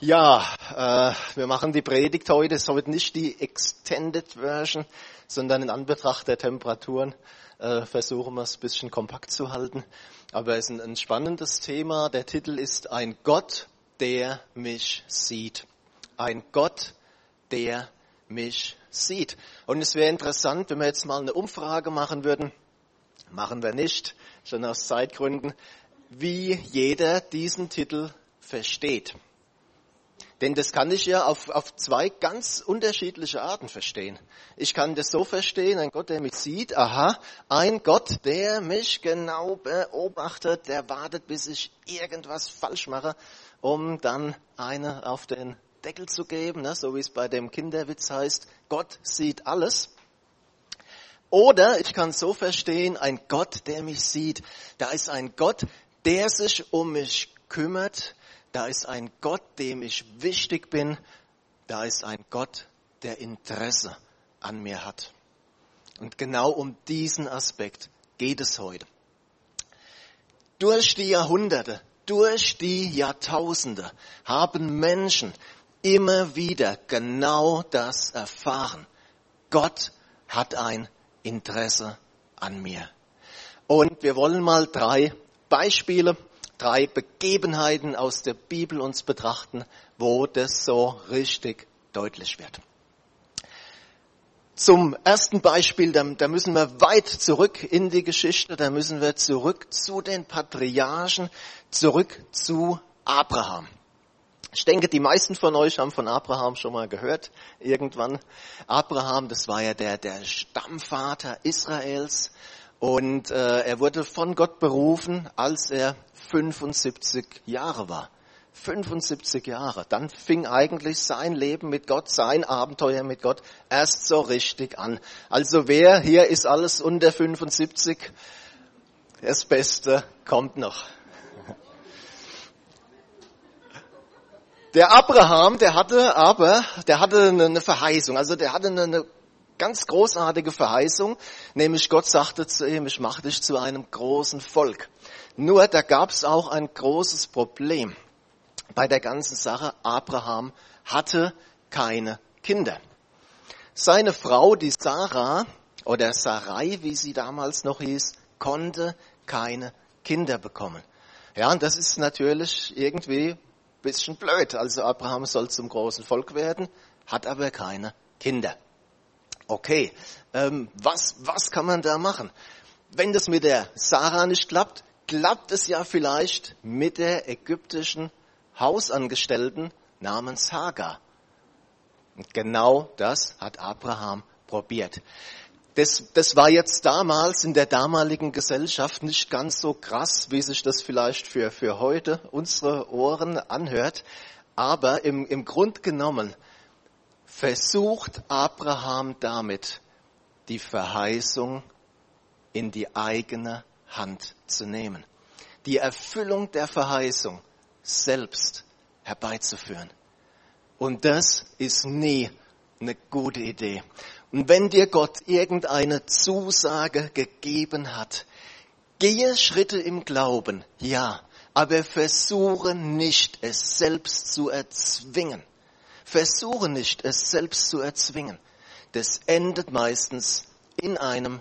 Ja, äh, wir machen die Predigt heute. Es ist heute nicht die Extended Version, sondern in Anbetracht der Temperaturen äh, versuchen wir es ein bisschen kompakt zu halten. Aber es ist ein, ein spannendes Thema. Der Titel ist Ein Gott, der mich sieht. Ein Gott, der mich sieht. Und es wäre interessant, wenn wir jetzt mal eine Umfrage machen würden. Machen wir nicht, schon aus Zeitgründen, wie jeder diesen Titel versteht. Denn das kann ich ja auf, auf zwei ganz unterschiedliche Arten verstehen. Ich kann das so verstehen, ein Gott, der mich sieht, aha, ein Gott, der mich genau beobachtet, der wartet, bis ich irgendwas falsch mache, um dann eine auf den Deckel zu geben, ne, so wie es bei dem Kinderwitz heißt, Gott sieht alles. Oder ich kann so verstehen, ein Gott, der mich sieht, da ist ein Gott, der sich um mich kümmert, da ist ein Gott, dem ich wichtig bin. Da ist ein Gott, der Interesse an mir hat. Und genau um diesen Aspekt geht es heute. Durch die Jahrhunderte, durch die Jahrtausende haben Menschen immer wieder genau das erfahren. Gott hat ein Interesse an mir. Und wir wollen mal drei Beispiele drei Begebenheiten aus der Bibel uns betrachten, wo das so richtig deutlich wird. Zum ersten Beispiel, da, da, müssen wir weit zurück in die Geschichte, da müssen wir zurück zu den Patriarchen, zurück zu Abraham. Ich denke, die meisten von euch haben von Abraham schon mal gehört, irgendwann. Abraham, das war ja der, der Stammvater Israels und äh, er wurde von Gott berufen, als er 75 Jahre war. 75 Jahre. Dann fing eigentlich sein Leben mit Gott, sein Abenteuer mit Gott erst so richtig an. Also wer hier ist alles unter 75? Das Beste kommt noch. Der Abraham, der hatte aber, der hatte eine Verheißung, also der hatte eine ganz großartige Verheißung, nämlich Gott sagte zu ihm, ich mache dich zu einem großen Volk. Nur da gab es auch ein großes Problem bei der ganzen Sache. Abraham hatte keine Kinder. Seine Frau, die Sarah oder Sarai, wie sie damals noch hieß, konnte keine Kinder bekommen. Ja, und das ist natürlich irgendwie ein bisschen blöd. Also Abraham soll zum großen Volk werden, hat aber keine Kinder. Okay, ähm, was, was kann man da machen? Wenn das mit der Sarah nicht klappt, klappt es ja vielleicht mit der ägyptischen Hausangestellten namens Hagar. Und genau das hat Abraham probiert. Das, das war jetzt damals in der damaligen Gesellschaft nicht ganz so krass, wie sich das vielleicht für, für heute unsere Ohren anhört. Aber im, im Grund genommen versucht Abraham damit, die Verheißung in die eigene Hand zu nehmen. Die Erfüllung der Verheißung selbst herbeizuführen. Und das ist nie eine gute Idee. Und wenn dir Gott irgendeine Zusage gegeben hat, gehe Schritte im Glauben, ja, aber versuche nicht, es selbst zu erzwingen. Versuche nicht, es selbst zu erzwingen. Das endet meistens in einem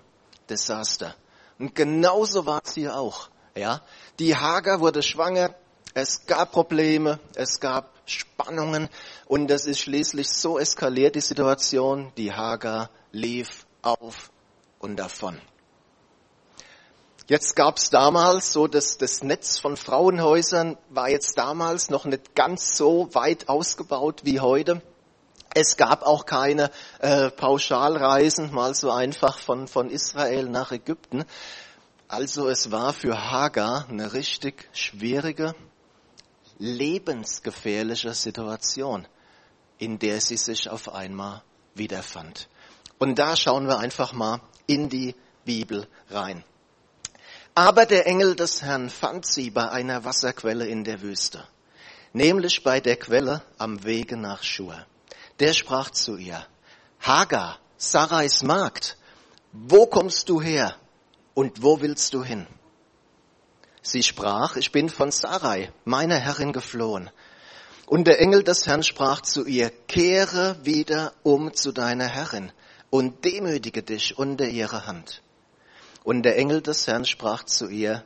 Desaster. Und genauso war es hier auch. Ja, die Hager wurde schwanger. Es gab Probleme. Es gab Spannungen. Und es ist schließlich so eskaliert, die Situation. Die Hager lief auf und davon. Jetzt gab es damals so, dass das Netz von Frauenhäusern war jetzt damals noch nicht ganz so weit ausgebaut wie heute. Es gab auch keine äh, Pauschalreisen, mal so einfach von, von Israel nach Ägypten. Also es war für Hagar eine richtig schwierige, lebensgefährliche Situation, in der sie sich auf einmal wiederfand. Und da schauen wir einfach mal in die Bibel rein. Aber der Engel des Herrn fand sie bei einer Wasserquelle in der Wüste, nämlich bei der Quelle am Wege nach Schur. Der sprach zu ihr, Hagar, Sarais Magd, wo kommst du her und wo willst du hin? Sie sprach, ich bin von Sarai, meiner Herrin geflohen. Und der Engel des Herrn sprach zu ihr, kehre wieder um zu deiner Herrin und demütige dich unter ihre Hand. Und der Engel des Herrn sprach zu ihr,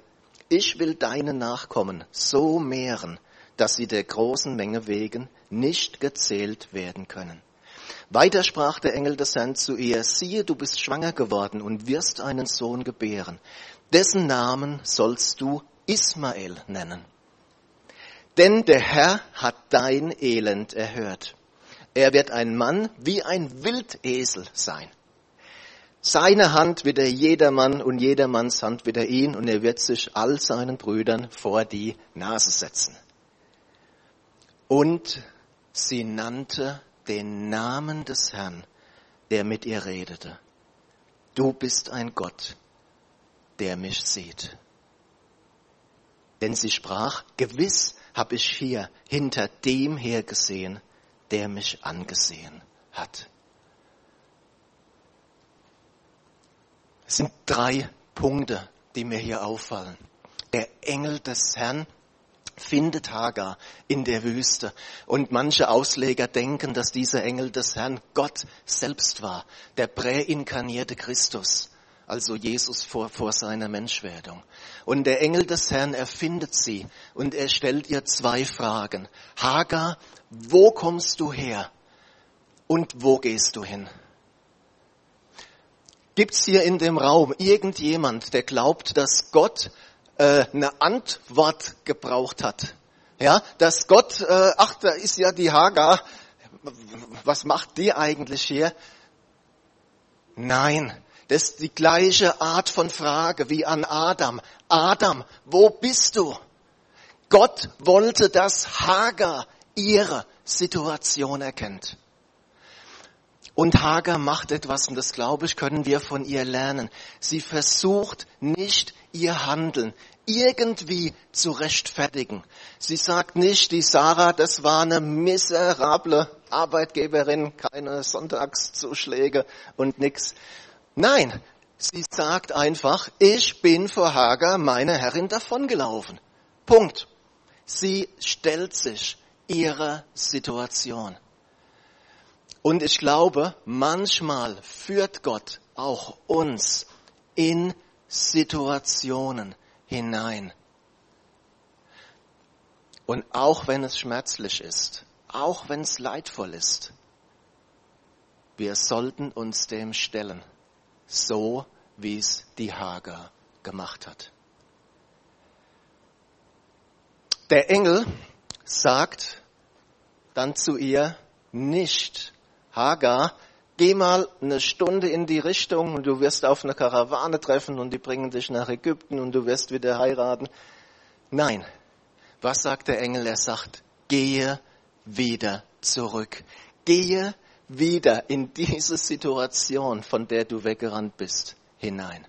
ich will deine Nachkommen so mehren, dass sie der großen Menge wegen nicht gezählt werden können. Weiter sprach der Engel des Herrn zu ihr, siehe, du bist schwanger geworden und wirst einen Sohn gebären. Dessen Namen sollst du Ismael nennen. Denn der Herr hat dein Elend erhört. Er wird ein Mann wie ein Wildesel sein. Seine Hand wird er jedermann und jedermanns Hand wird er ihn und er wird sich all seinen Brüdern vor die Nase setzen. Und sie nannte den Namen des Herrn, der mit ihr redete. Du bist ein Gott, der mich sieht. Denn sie sprach, gewiss habe ich hier hinter dem hergesehen, der mich angesehen hat. Es sind drei Punkte, die mir hier auffallen. Der Engel des Herrn findet Hagar in der Wüste. Und manche Ausleger denken, dass dieser Engel des Herrn Gott selbst war, der präinkarnierte Christus also Jesus vor, vor seiner Menschwerdung. Und der Engel des Herrn erfindet sie und er stellt ihr zwei Fragen. Hagar, wo kommst du her und wo gehst du hin? Gibt's hier in dem Raum irgendjemand, der glaubt, dass Gott äh, eine Antwort gebraucht hat? Ja, dass Gott, äh, ach, da ist ja die Hagar, was macht die eigentlich hier? Nein, das ist die gleiche Art von Frage wie an Adam. Adam, wo bist du? Gott wollte, dass Hagar ihre Situation erkennt. Und Hagar macht etwas, und das glaube ich, können wir von ihr lernen. Sie versucht nicht ihr Handeln irgendwie zu rechtfertigen. Sie sagt nicht, die Sarah, das war eine miserable Arbeitgeberin, keine Sonntagszuschläge und nix. Nein, sie sagt einfach, ich bin vor Hagar, meine Herrin, davongelaufen. Punkt. Sie stellt sich ihrer Situation. Und ich glaube, manchmal führt Gott auch uns in Situationen hinein. Und auch wenn es schmerzlich ist, auch wenn es leidvoll ist, wir sollten uns dem stellen so wie es die Hager gemacht hat. Der Engel sagt dann zu ihr nicht, Hagar, geh mal eine Stunde in die Richtung und du wirst auf eine Karawane treffen und die bringen dich nach Ägypten und du wirst wieder heiraten. Nein, was sagt der Engel? Er sagt, gehe wieder zurück. Gehe wieder in diese Situation, von der du weggerannt bist, hinein.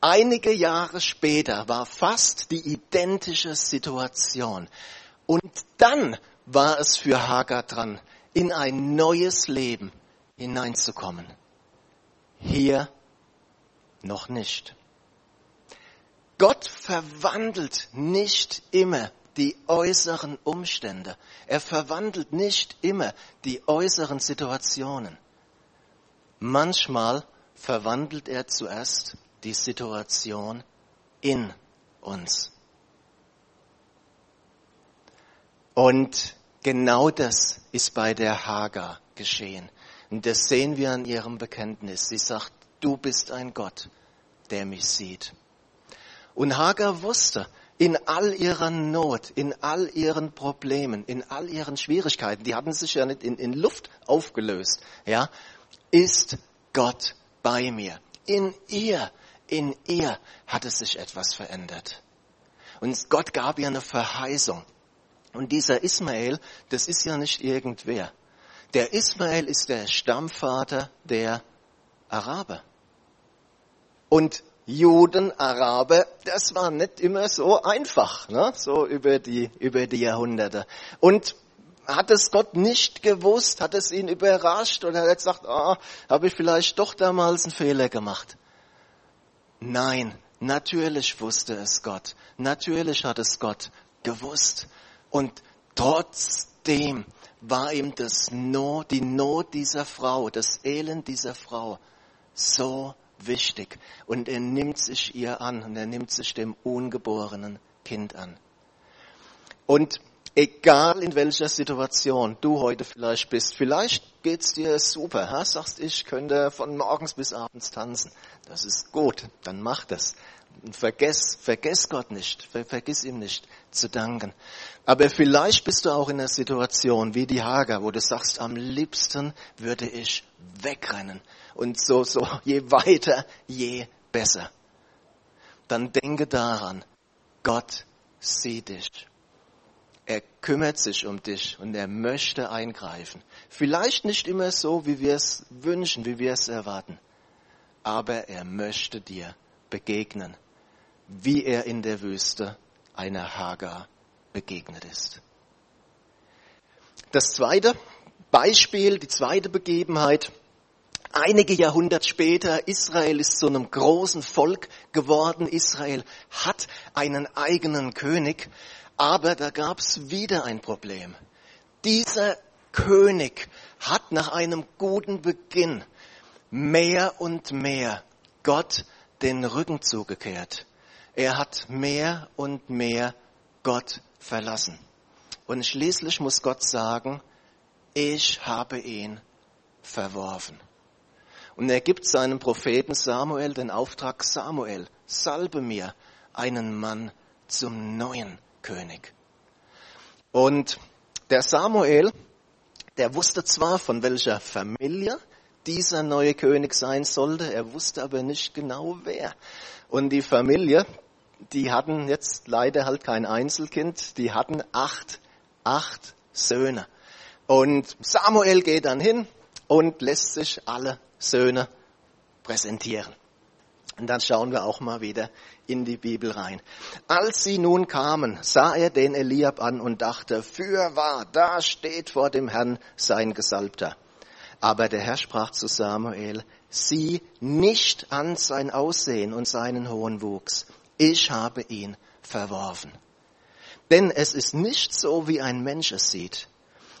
Einige Jahre später war fast die identische Situation. Und dann war es für Hagar dran, in ein neues Leben hineinzukommen. Hier noch nicht. Gott verwandelt nicht immer die äußeren Umstände. Er verwandelt nicht immer die äußeren Situationen. Manchmal verwandelt er zuerst die Situation in uns. Und genau das ist bei der Hagar geschehen. Und das sehen wir an ihrem Bekenntnis. Sie sagt, du bist ein Gott, der mich sieht. Und Hagar wusste, in all ihrer Not, in all ihren Problemen, in all ihren Schwierigkeiten, die hatten sich ja nicht in, in Luft aufgelöst, ja, ist Gott bei mir. In ihr, in ihr hatte sich etwas verändert. Und Gott gab ihr eine Verheißung. Und dieser Ismael, das ist ja nicht irgendwer. Der Ismael ist der Stammvater der Araber. Und Juden, Araber, das war nicht immer so einfach, ne? so über die, über die Jahrhunderte. Und hat es Gott nicht gewusst, hat es ihn überrascht oder hat er gesagt, ah, habe ich vielleicht doch damals einen Fehler gemacht? Nein, natürlich wusste es Gott. Natürlich hat es Gott gewusst. Und trotzdem war ihm das Not, die Not dieser Frau, das Elend dieser Frau so wichtig. Und er nimmt sich ihr an und er nimmt sich dem ungeborenen Kind an. Und egal in welcher Situation du heute vielleicht bist, vielleicht geht's dir super, ha? sagst ich könnte von morgens bis abends tanzen. Das ist gut, dann mach das. Und vergess, vergess Gott nicht, ver, vergiss ihm nicht zu danken. Aber vielleicht bist du auch in einer Situation wie die Hager, wo du sagst, am liebsten würde ich wegrennen. Und so, so, je weiter, je besser. Dann denke daran, Gott sieht dich. Er kümmert sich um dich und er möchte eingreifen. Vielleicht nicht immer so, wie wir es wünschen, wie wir es erwarten. Aber er möchte dir begegnen, wie er in der Wüste einer Hagar begegnet ist. Das zweite Beispiel, die zweite Begebenheit, Einige Jahrhunderte später, Israel ist zu einem großen Volk geworden. Israel hat einen eigenen König, aber da gab es wieder ein Problem. Dieser König hat nach einem guten Beginn mehr und mehr Gott den Rücken zugekehrt. Er hat mehr und mehr Gott verlassen. Und schließlich muss Gott sagen, ich habe ihn verworfen. Und er gibt seinem Propheten Samuel den Auftrag, Samuel, salbe mir einen Mann zum neuen König. Und der Samuel, der wusste zwar, von welcher Familie dieser neue König sein sollte, er wusste aber nicht genau wer. Und die Familie, die hatten jetzt leider halt kein Einzelkind, die hatten acht, acht Söhne. Und Samuel geht dann hin und lässt sich alle Söhne präsentieren. Und dann schauen wir auch mal wieder in die Bibel rein. Als sie nun kamen, sah er den Eliab an und dachte, fürwahr, da steht vor dem Herrn sein Gesalbter. Aber der Herr sprach zu Samuel, sieh nicht an sein Aussehen und seinen hohen Wuchs. Ich habe ihn verworfen. Denn es ist nicht so, wie ein Mensch es sieht.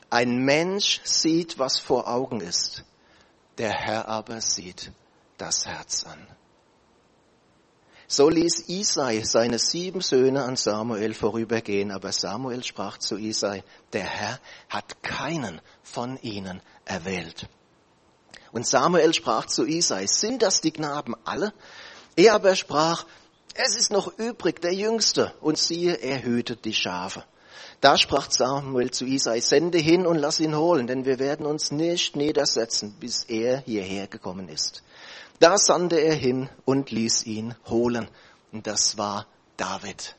Ein Mensch sieht, was vor Augen ist. Der Herr aber sieht das Herz an. So ließ Isai seine sieben Söhne an Samuel vorübergehen, aber Samuel sprach zu Isai, der Herr hat keinen von ihnen erwählt. Und Samuel sprach zu Isai, sind das die Knaben alle? Er aber sprach, es ist noch übrig der Jüngste, und siehe, er hütet die Schafe. Da sprach Samuel zu Isai, sende hin und lass ihn holen, denn wir werden uns nicht niedersetzen, bis er hierher gekommen ist. Da sandte er hin und ließ ihn holen. Und das war David.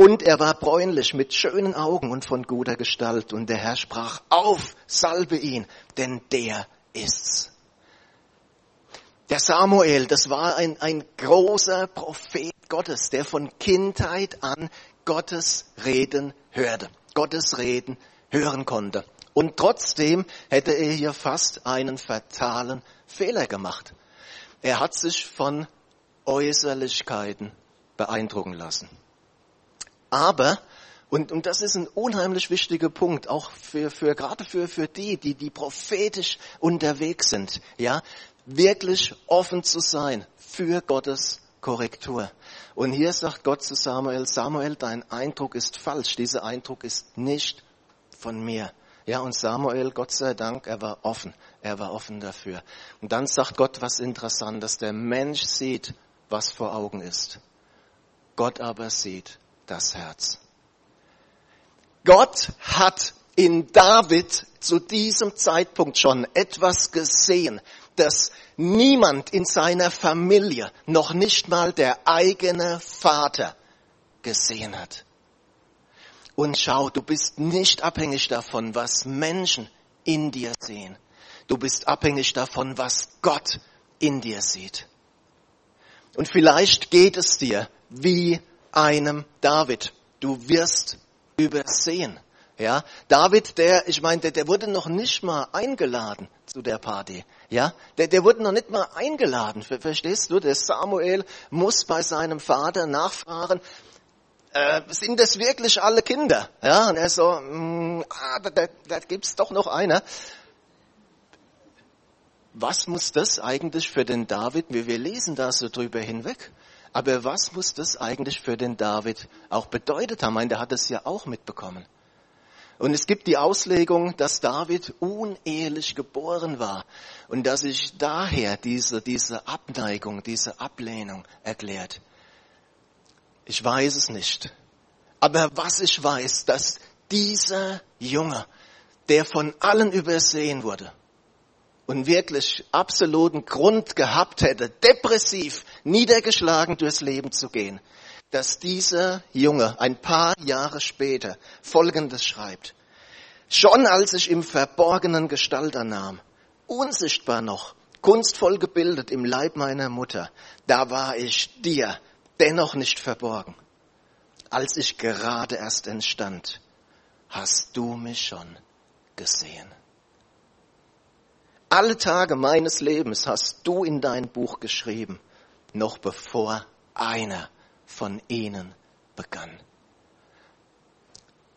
Und er war bräunlich mit schönen Augen und von guter Gestalt. Und der Herr sprach, auf, salbe ihn, denn der ist's. Der Samuel, das war ein, ein großer Prophet Gottes, der von Kindheit an Gottes Reden hörte, Gottes Reden hören konnte. Und trotzdem hätte er hier fast einen fatalen Fehler gemacht. Er hat sich von Äußerlichkeiten beeindrucken lassen. Aber, und, und das ist ein unheimlich wichtiger Punkt, auch für, für, gerade für, für die, die, die prophetisch unterwegs sind, ja, wirklich offen zu sein für Gottes Korrektur. Und hier sagt Gott zu Samuel, Samuel, dein Eindruck ist falsch. Dieser Eindruck ist nicht von mir. Ja, und Samuel, Gott sei Dank, er war offen. Er war offen dafür. Und dann sagt Gott was Interessantes. Der Mensch sieht, was vor Augen ist. Gott aber sieht das Herz. Gott hat in David zu diesem Zeitpunkt schon etwas gesehen, das niemand in seiner Familie, noch nicht mal der eigene Vater gesehen hat. Und schau, du bist nicht abhängig davon, was Menschen in dir sehen. Du bist abhängig davon, was Gott in dir sieht. Und vielleicht geht es dir wie einem David. Du wirst übersehen. Ja, David, der, ich meine, der, der wurde noch nicht mal eingeladen zu der Party. Ja, der, der wurde noch nicht mal eingeladen. Verstehst du? Der Samuel muss bei seinem Vater nachfragen. äh, sind das wirklich alle Kinder? Ja, und er so, mh, ah, da, da, da gibt's doch noch einer. Was muss das eigentlich für den David, wir, wir lesen da so drüber hinweg, aber was muss das eigentlich für den David auch bedeutet haben? Ich meine, der hat es ja auch mitbekommen. Und es gibt die Auslegung, dass David unehelich geboren war und dass sich daher diese, diese Abneigung, diese Ablehnung erklärt. Ich weiß es nicht. Aber was ich weiß, dass dieser Junge, der von allen übersehen wurde und wirklich absoluten Grund gehabt hätte, depressiv, niedergeschlagen durchs Leben zu gehen, dass dieser Junge ein paar Jahre später Folgendes schreibt. Schon als ich im Verborgenen Gestalt annahm, unsichtbar noch, kunstvoll gebildet im Leib meiner Mutter, da war ich dir dennoch nicht verborgen. Als ich gerade erst entstand, hast du mich schon gesehen. Alle Tage meines Lebens hast du in dein Buch geschrieben, noch bevor einer von ihnen begann.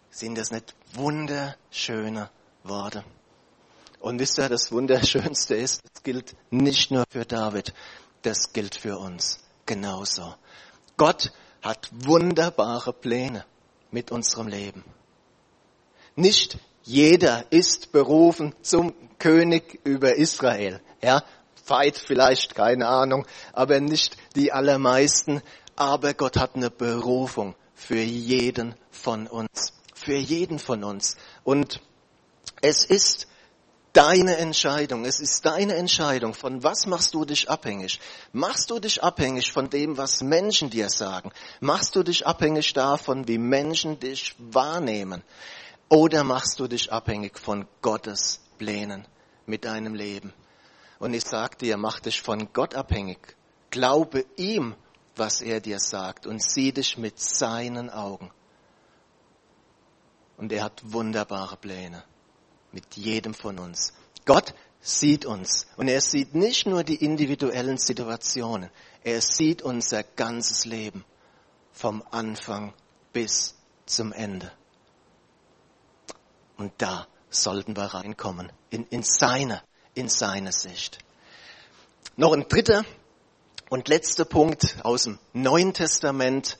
Sind das nicht wunderschöne Worte? Und wisst ihr, das Wunderschönste ist, es gilt nicht nur für David, das gilt für uns genauso. Gott hat wunderbare Pläne mit unserem Leben. Nicht jeder ist berufen zum König über Israel. Ja, weit vielleicht, keine Ahnung, aber nicht die allermeisten. Aber Gott hat eine Berufung für jeden von uns. Für jeden von uns. Und es ist deine Entscheidung. Es ist deine Entscheidung. Von was machst du dich abhängig? Machst du dich abhängig von dem, was Menschen dir sagen? Machst du dich abhängig davon, wie Menschen dich wahrnehmen? Oder machst du dich abhängig von Gottes Plänen mit deinem Leben? Und ich sag dir, mach dich von Gott abhängig. Glaube ihm, was er dir sagt und sieh dich mit seinen Augen. Und er hat wunderbare Pläne mit jedem von uns. Gott sieht uns und er sieht nicht nur die individuellen Situationen, er sieht unser ganzes Leben vom Anfang bis zum Ende. Und da sollten wir reinkommen, in, in seine, in seine Sicht. Noch ein dritter und letzter Punkt aus dem Neuen Testament,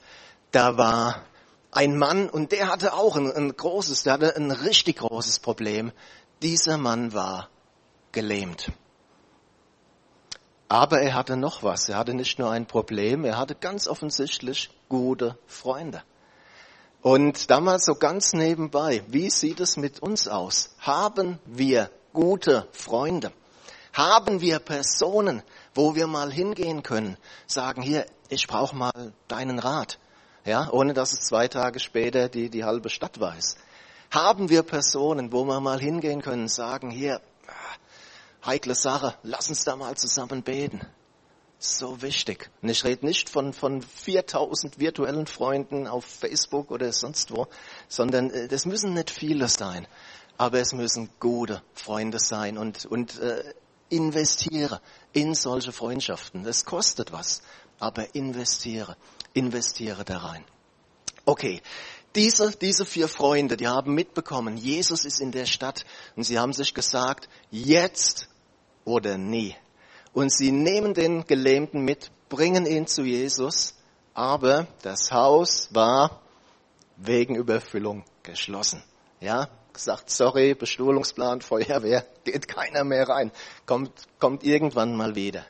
da war ein Mann und der hatte auch ein, ein großes, der hatte ein richtig großes Problem. Dieser Mann war gelähmt. Aber er hatte noch was. Er hatte nicht nur ein Problem, er hatte ganz offensichtlich gute Freunde. Und damals so ganz nebenbei, wie sieht es mit uns aus? Haben wir gute Freunde? Haben wir Personen, wo wir mal hingehen können, sagen, hier, ich brauche mal deinen Rat ja, ohne dass es zwei Tage später die, die halbe Stadt weiß. Haben wir Personen, wo wir mal hingehen können, sagen, hier, heikle Sache, lass uns da mal zusammen beten. So wichtig. Und ich rede nicht von, von 4000 virtuellen Freunden auf Facebook oder sonst wo, sondern äh, das müssen nicht viele sein. Aber es müssen gute Freunde sein und, und äh, investiere in solche Freundschaften. Das kostet was, aber investiere investiere da rein. Okay, diese, diese vier Freunde, die haben mitbekommen, Jesus ist in der Stadt und sie haben sich gesagt, jetzt oder nie. Und sie nehmen den Gelähmten mit, bringen ihn zu Jesus, aber das Haus war wegen Überfüllung geschlossen. Ja, gesagt, sorry, Bestuhlungsplan, Feuerwehr, geht keiner mehr rein, kommt, kommt irgendwann mal wieder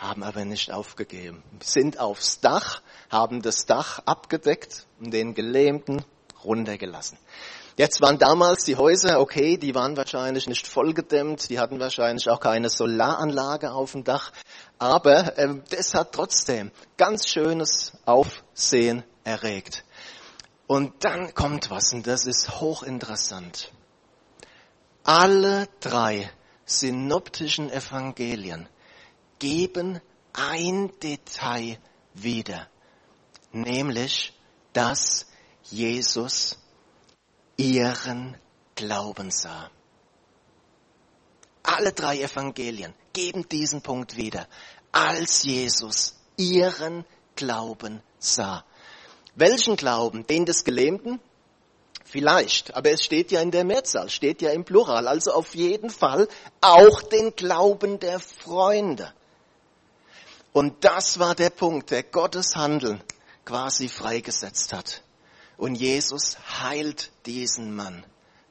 haben aber nicht aufgegeben, sind aufs Dach, haben das Dach abgedeckt und den Gelähmten runtergelassen. Jetzt waren damals die Häuser, okay, die waren wahrscheinlich nicht vollgedämmt, die hatten wahrscheinlich auch keine Solaranlage auf dem Dach, aber äh, das hat trotzdem ganz schönes Aufsehen erregt. Und dann kommt was, und das ist hochinteressant. Alle drei synoptischen Evangelien geben ein Detail wieder, nämlich, dass Jesus ihren Glauben sah. Alle drei Evangelien geben diesen Punkt wieder, als Jesus ihren Glauben sah. Welchen Glauben? Den des Gelähmten? Vielleicht, aber es steht ja in der Mehrzahl, steht ja im Plural, also auf jeden Fall auch den Glauben der Freunde. Und das war der Punkt, der Gottes Handeln quasi freigesetzt hat. Und Jesus heilt diesen Mann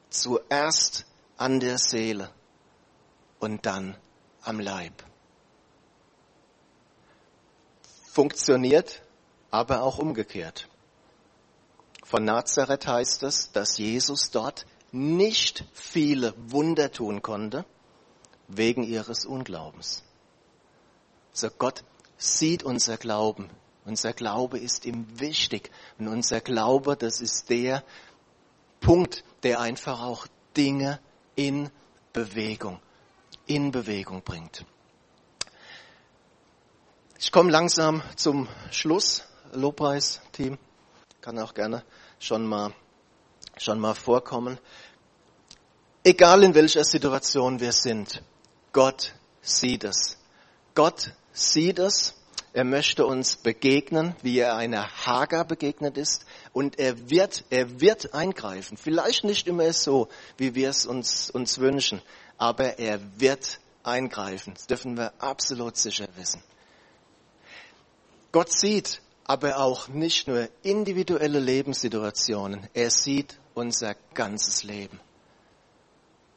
zuerst an der Seele und dann am Leib. Funktioniert, aber auch umgekehrt. Von Nazareth heißt es, dass Jesus dort nicht viele Wunder tun konnte, wegen ihres Unglaubens. So Gott sieht unser Glauben. Unser Glaube ist ihm wichtig. Und unser Glaube, das ist der Punkt, der einfach auch Dinge in Bewegung, in Bewegung bringt. Ich komme langsam zum Schluss. Lobpreis-Team kann auch gerne schon mal, schon mal vorkommen. Egal in welcher Situation wir sind, Gott sieht es. Gott sieht es. Er möchte uns begegnen, wie er einer Hager begegnet ist. Und er wird, er wird eingreifen. Vielleicht nicht immer so, wie wir es uns, uns wünschen. Aber er wird eingreifen. Das dürfen wir absolut sicher wissen. Gott sieht aber auch nicht nur individuelle Lebenssituationen, er sieht unser ganzes Leben.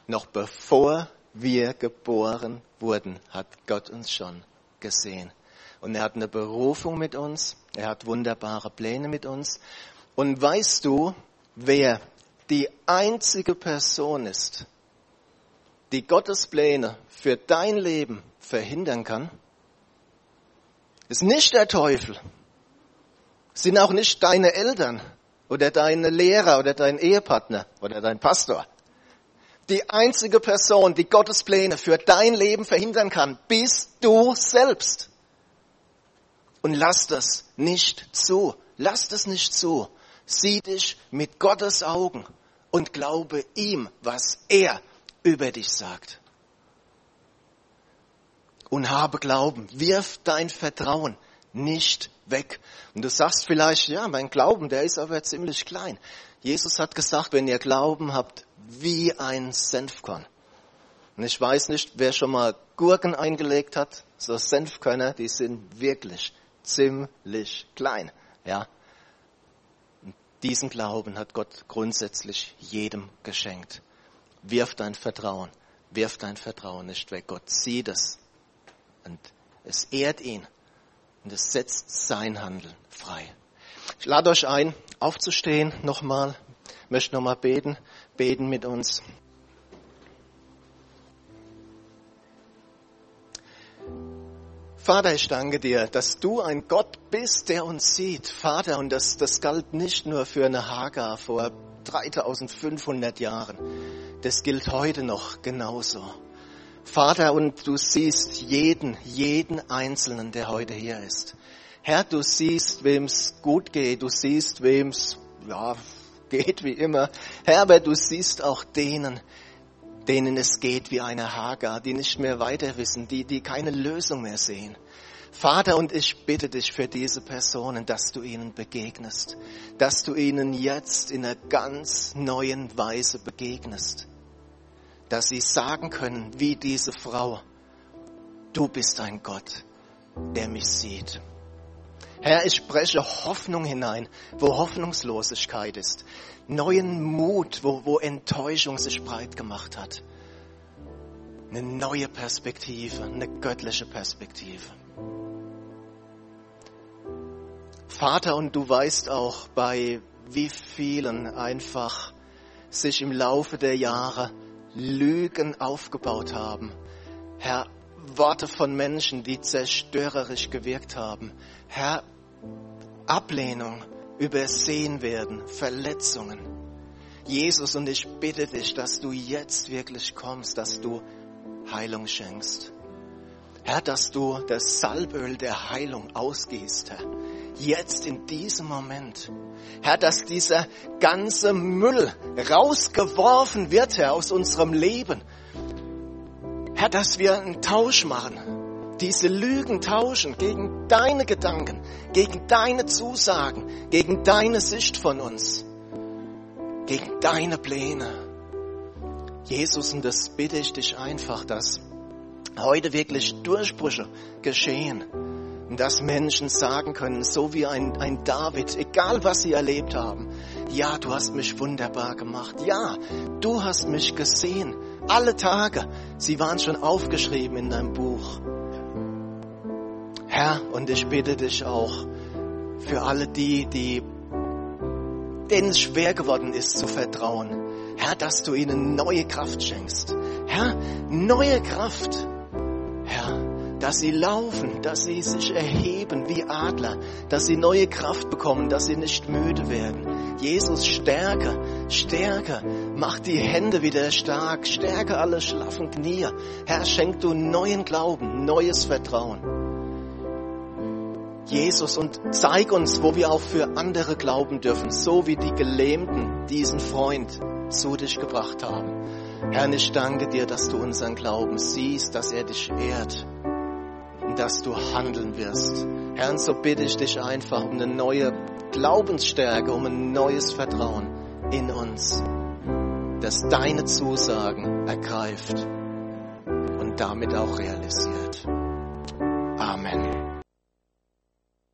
Noch bevor wir geboren wurden, hat Gott uns schon gesehen. Und er hat eine Berufung mit uns, er hat wunderbare Pläne mit uns. Und weißt du, wer die einzige Person ist, die Gottes Pläne für dein Leben verhindern kann? Ist nicht der Teufel, sind auch nicht deine Eltern oder deine Lehrer oder dein Ehepartner oder dein Pastor. Die einzige Person, die Gottes Pläne für dein Leben verhindern kann, bist du selbst. Und lass das nicht zu. Lass das nicht zu. Sieh dich mit Gottes Augen und glaube ihm, was er über dich sagt. Und habe Glauben. Wirf dein Vertrauen nicht weg. Und du sagst vielleicht, ja, mein Glauben, der ist aber ziemlich klein. Jesus hat gesagt, wenn ihr Glauben habt, wie ein Senfkorn. Und ich weiß nicht, wer schon mal Gurken eingelegt hat. So Senfkörner, die sind wirklich ziemlich klein. Ja. Und diesen Glauben hat Gott grundsätzlich jedem geschenkt. Wirf dein Vertrauen, wirf dein Vertrauen nicht weg. Gott sieht es. Und es ehrt ihn und es setzt sein Handeln frei. Ich lade euch ein, aufzustehen nochmal. Ich möchte nochmal beten, beten mit uns. Vater, ich danke dir, dass du ein Gott bist, der uns sieht. Vater, und das, das galt nicht nur für eine Hagar vor 3500 Jahren. Das gilt heute noch genauso. Vater, und du siehst jeden, jeden Einzelnen, der heute hier ist. Herr, du siehst, wem es gut geht, du siehst, wem es ja, geht wie immer. Herr, aber du siehst auch denen, denen es geht wie eine Hagar, die nicht mehr weiter wissen, die, die keine Lösung mehr sehen. Vater, und ich bitte dich für diese Personen, dass du ihnen begegnest, dass du ihnen jetzt in einer ganz neuen Weise begegnest dass sie sagen können, wie diese Frau, du bist ein Gott, der mich sieht. Herr, ich spreche Hoffnung hinein, wo Hoffnungslosigkeit ist. Neuen Mut, wo, wo Enttäuschung sich breit gemacht hat. Eine neue Perspektive, eine göttliche Perspektive. Vater, und du weißt auch, bei wie vielen einfach sich im Laufe der Jahre Lügen aufgebaut haben. Herr, Worte von Menschen, die zerstörerisch gewirkt haben. Herr, Ablehnung, übersehen werden, Verletzungen. Jesus, und ich bitte dich, dass du jetzt wirklich kommst, dass du Heilung schenkst. Herr, dass du das Salböl der Heilung ausgießt, Herr jetzt in diesem Moment. Herr, dass dieser ganze Müll rausgeworfen wird, Herr, aus unserem Leben. Herr, dass wir einen Tausch machen. diese Lügen tauschen gegen deine Gedanken, gegen deine Zusagen, gegen deine Sicht von uns, gegen deine Pläne. Jesus, und das bitte ich dich einfach, dass heute wirklich Durchbrüche geschehen. Und dass Menschen sagen können, so wie ein, ein David, egal was sie erlebt haben, ja, du hast mich wunderbar gemacht. Ja, du hast mich gesehen. Alle Tage. Sie waren schon aufgeschrieben in deinem Buch. Herr, und ich bitte dich auch für alle die, die denen es schwer geworden ist zu vertrauen. Herr, dass du ihnen neue Kraft schenkst. Herr, neue Kraft dass sie laufen, dass sie sich erheben wie Adler, dass sie neue Kraft bekommen, dass sie nicht müde werden. Jesus, stärke, stärke, mach die Hände wieder stark, stärke alle schlaffen Knie. Herr, schenk du neuen Glauben, neues Vertrauen. Jesus, und zeig uns, wo wir auch für andere glauben dürfen, so wie die Gelähmten diesen Freund zu dich gebracht haben. Herr, ich danke dir, dass du unseren Glauben siehst, dass er dich ehrt dass du handeln wirst. Herr, und so bitte ich dich einfach um eine neue Glaubensstärke, um ein neues Vertrauen in uns, das deine Zusagen ergreift und damit auch realisiert. Amen.